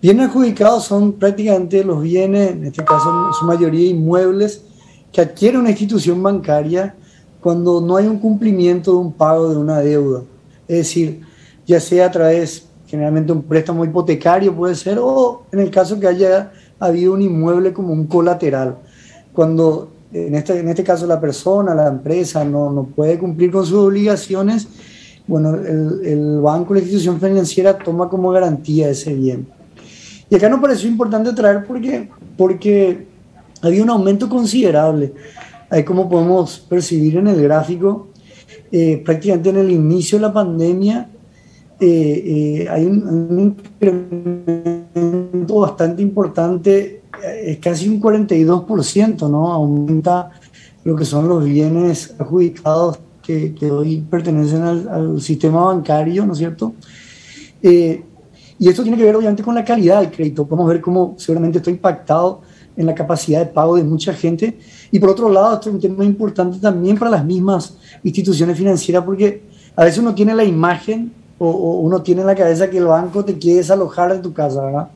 Bienes adjudicados son prácticamente los bienes, en este caso en su mayoría inmuebles, que adquiere una institución bancaria cuando no hay un cumplimiento de un pago de una deuda. Es decir, ya sea a través, generalmente un préstamo hipotecario puede ser, o en el caso que haya habido un inmueble como un colateral. Cuando en este, en este caso la persona, la empresa no, no puede cumplir con sus obligaciones, bueno, el, el banco, la institución financiera toma como garantía ese bien. Y acá nos pareció importante traer porque, porque había un aumento considerable. Ahí como podemos percibir en el gráfico, eh, prácticamente en el inicio de la pandemia eh, eh, hay un, incremento bastante importante, es casi un 42%, ¿no? Aumenta lo que son los bienes adjudicados que, hoy pertenecen al, sistema bancario, ¿no es cierto? Y esto tiene que ver obviamente con la calidad del crédito. Podemos ver cómo seguramente esto ha impactado en la capacidad de pago de mucha gente. Y por otro lado, esto es un tema importante también para las mismas instituciones financieras, porque a veces uno tiene la imagen o, uno tiene en la cabeza que el banco te quiere desalojar de tu casa, ¿verdad?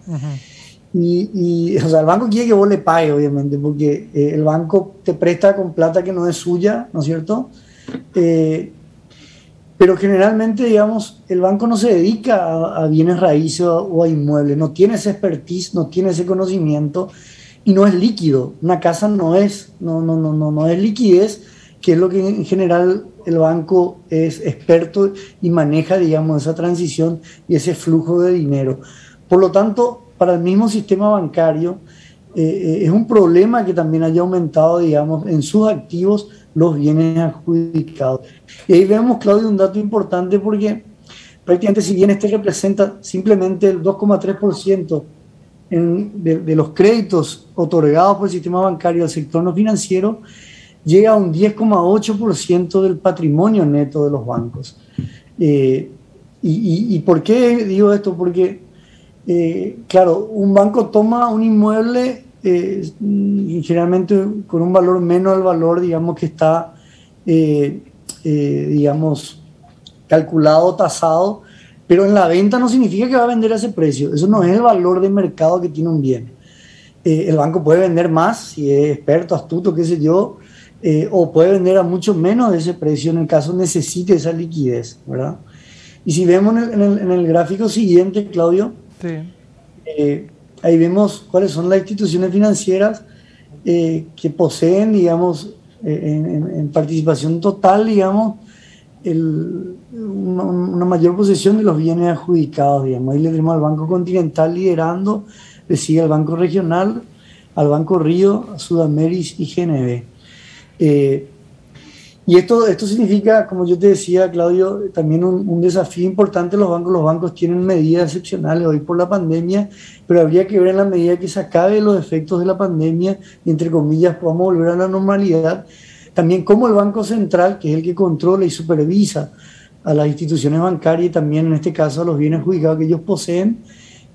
y, y, o sea, el banco quiere que vos le pagues, obviamente, porque eh, el banco te presta con plata que no es suya, ¿no es cierto? Eh, pero generalmente, digamos, el banco no se dedica a, a bienes raíces o a inmuebles, no tiene ese expertise, no tiene ese conocimiento y no es líquido. Una casa no es, no, no, no, no, no es liquidez, que es lo que en general el banco es experto y maneja, digamos, esa transición y ese flujo de dinero. Por lo tanto, para el mismo sistema bancario, eh, eh, es un problema que también haya aumentado, digamos, en sus activos los bienes adjudicados. Y ahí vemos, Claudio, un dato importante porque prácticamente si bien este representa simplemente el 2,3% de, los créditos otorgados por el sistema bancario al sector no financiero llega a un 10,8% del patrimonio neto de los bancos. Eh, y, por qué digo esto? Porque, eh, claro, un banco toma un inmueble eh, generalmente con un valor menos al valor, digamos, que está, digamos, calculado, tasado, pero en la venta no significa que va a vender a ese precio. Eso no es el valor de mercado que tiene un bien. Eh, el banco puede vender más si es experto, astuto, qué sé yo, eh, o puede vender a mucho menos de ese precio en el caso necesite esa liquidez, ¿verdad? Y si vemos en el, en el, gráfico siguiente, Claudio, eh, ahí vemos cuáles son las instituciones financieras que poseen, digamos, en, en, participación total, digamos, una, mayor posesión de los bienes adjudicados, digamos. Ahí le tenemos al Banco Continental liderando, le sigue al Banco Regional, al Banco Río, a Sudameris y GNB. Eh, y esto, esto significa, como yo te decía, Claudio, también un, desafío importante. Los bancos, los bancos tienen medidas excepcionales hoy por la pandemia, pero habría que ver en la medida que se acabe los efectos de la pandemia y, entre comillas, podamos volver a la normalidad. También como el Banco Central, que es el que controla y supervisa a las instituciones bancarias y también en este caso a los bienes adjudicados que ellos poseen,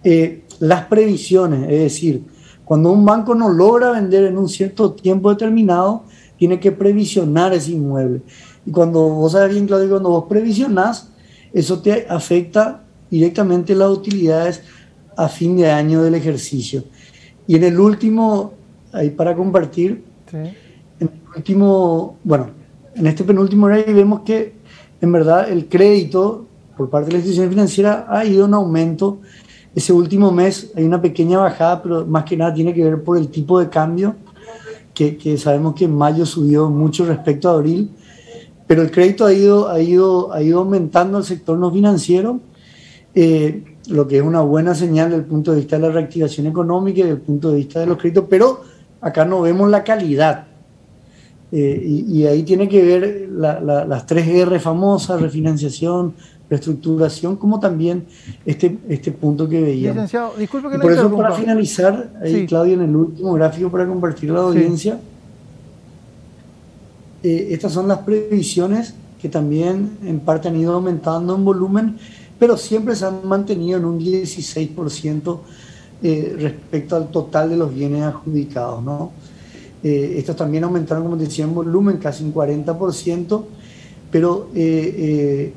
eh, las previsiones, es decir, cuando un banco no logra vender en un cierto tiempo determinado, tiene que previsionar ese inmueble. Y cuando vos sabes bien, Claudio, cuando vos previsionás, eso te afecta directamente las utilidades a fin de año del ejercicio. Y en el último, ahí para compartir, sí. en el último, bueno, en este penúltimo ahí vemos que en verdad el crédito por parte de la institución financiera ha ido en aumento. Ese último mes hay una pequeña bajada, pero más que nada tiene que ver por el tipo de cambio, que, sabemos que en mayo subió mucho respecto a abril, pero el crédito ha ido, ha ido, ha ido aumentando el sector no financiero, eh, lo que es una buena señal desde el punto de vista de la reactivación económica y desde el punto de vista de los créditos, pero acá no vemos la calidad eh, y, y, ahí tiene que ver la, la, las tres R famosas, refinanciación, reestructuración, como también este, este punto que veíamos. Licenciado, disculpe que y por eso, para finalizar, ahí sí. Claudio, en el último gráfico para compartir la audiencia, sí. eh, estas son las previsiones que también en parte han ido aumentando en volumen, pero siempre se han mantenido en un 16% eh, respecto al total de los bienes adjudicados, ¿no? Eh, estos también aumentaron, como decía, en volumen, casi un 40%, pero eh, eh,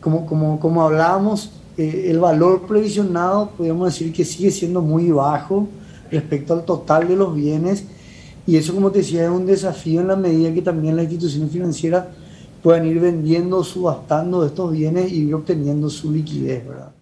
como, como, como hablábamos, el valor previsionado podemos decir que sigue siendo muy bajo respecto al total de los bienes y eso como te decía es un desafío en la medida que también las instituciones financieras puedan ir vendiendo, subastando estos bienes y ir obteniendo su liquidez, ¿verdad?